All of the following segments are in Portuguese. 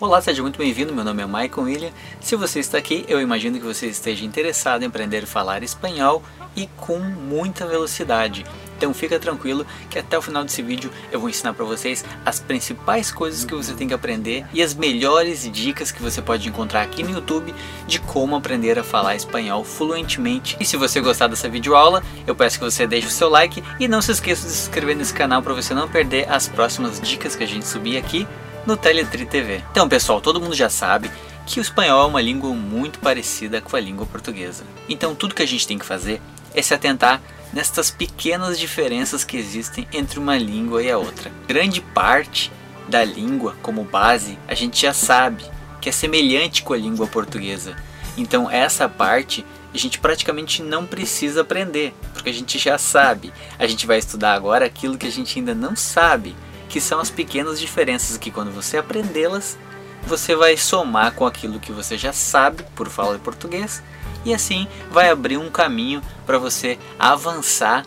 Olá, seja muito bem-vindo. Meu nome é Michael William. Se você está aqui, eu imagino que você esteja interessado em aprender a falar espanhol e com muita velocidade. Então fica tranquilo que até o final desse vídeo eu vou ensinar para vocês as principais coisas que você tem que aprender e as melhores dicas que você pode encontrar aqui no YouTube de como aprender a falar espanhol fluentemente. E se você gostar dessa videoaula, eu peço que você deixe o seu like e não se esqueça de se inscrever nesse canal para você não perder as próximas dicas que a gente subir aqui no Teletri TV. Então, pessoal, todo mundo já sabe que o espanhol é uma língua muito parecida com a língua portuguesa. Então, tudo que a gente tem que fazer é se atentar nestas pequenas diferenças que existem entre uma língua e a outra. Grande parte da língua, como base, a gente já sabe que é semelhante com a língua portuguesa. Então, essa parte a gente praticamente não precisa aprender, porque a gente já sabe. A gente vai estudar agora aquilo que a gente ainda não sabe que são as pequenas diferenças que quando você aprendê-las, você vai somar com aquilo que você já sabe por falar português e assim vai abrir um caminho para você avançar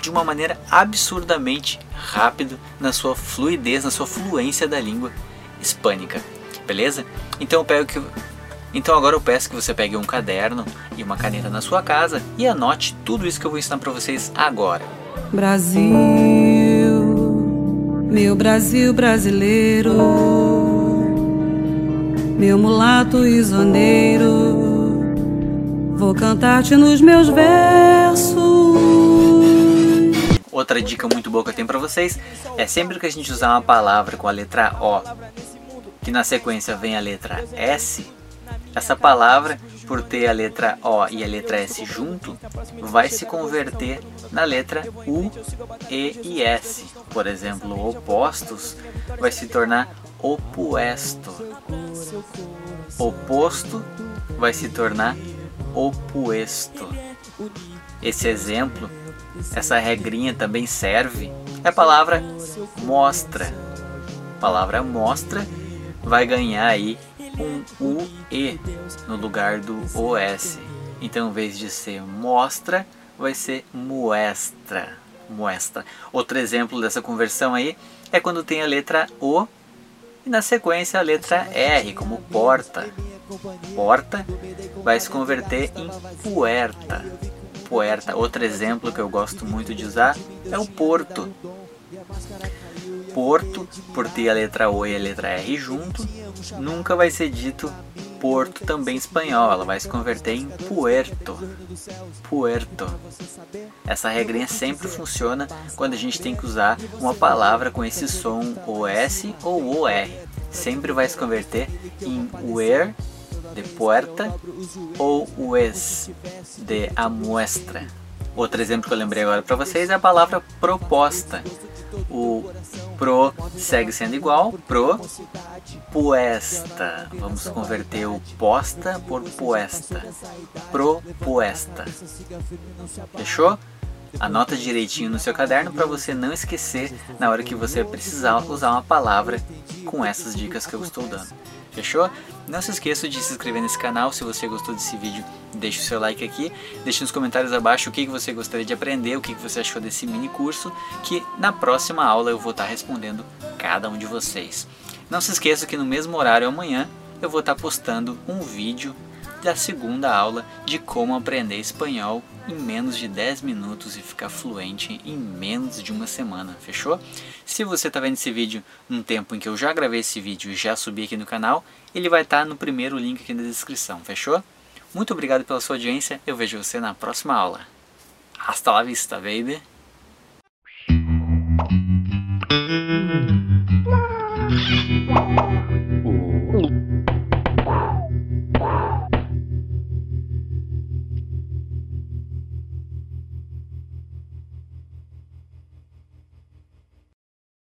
de uma maneira absurdamente rápida na sua fluidez, na sua fluência da língua hispânica. Beleza? Então eu pego que então agora eu peço que você pegue um caderno e uma caneta na sua casa e anote tudo isso que eu vou ensinar para vocês agora. Brasil meu Brasil brasileiro, meu mulato isoneiro, vou cantar-te nos meus versos. Outra dica muito boa que eu tenho para vocês é sempre que a gente usar uma palavra com a letra O, que na sequência vem a letra S, essa palavra, por ter a letra O e a letra S junto, vai se converter na letra U, E e S. Por exemplo, opostos vai se tornar opuesto. Oposto vai se tornar opuesto. Esse exemplo, essa regrinha também serve. É a palavra mostra. A palavra mostra vai ganhar aí um UE no lugar do OS. Então, em vez de ser mostra, vai ser muestra. Muestra. Outro exemplo dessa conversão aí é quando tem a letra O e na sequência a letra R, como porta. Porta vai se converter em puerta. Puerta. Outro exemplo que eu gosto muito de usar é o porto. Porto, por ter a letra O e a letra R junto, nunca vai ser dito Porto também espanhol, ela vai se converter em Puerto. Puerto. Essa regrinha sempre funciona quando a gente tem que usar uma palavra com esse som OS ou OR. Sempre vai se converter em where de puerta ou UES de a muestra. Outro exemplo que eu lembrei agora para vocês é a palavra proposta. O pro segue sendo igual, pro puesta. Vamos converter o posta por puesta. Propoesta. Fechou? Anota direitinho no seu caderno para você não esquecer na hora que você precisar usar uma palavra com essas dicas que eu estou dando. Fechou? Não se esqueça de se inscrever nesse canal se você gostou desse vídeo. Deixe o seu like aqui, deixe nos comentários abaixo o que você gostaria de aprender, o que você achou desse mini curso, que na próxima aula eu vou estar respondendo cada um de vocês. Não se esqueça que no mesmo horário amanhã eu vou estar postando um vídeo da segunda aula de como aprender espanhol em menos de 10 minutos e ficar fluente em menos de uma semana, fechou? Se você está vendo esse vídeo num tempo em que eu já gravei esse vídeo e já subi aqui no canal, ele vai estar tá no primeiro link aqui na descrição, fechou? Muito obrigado pela sua audiência, eu vejo você na próxima aula. Hasta la vista, baby!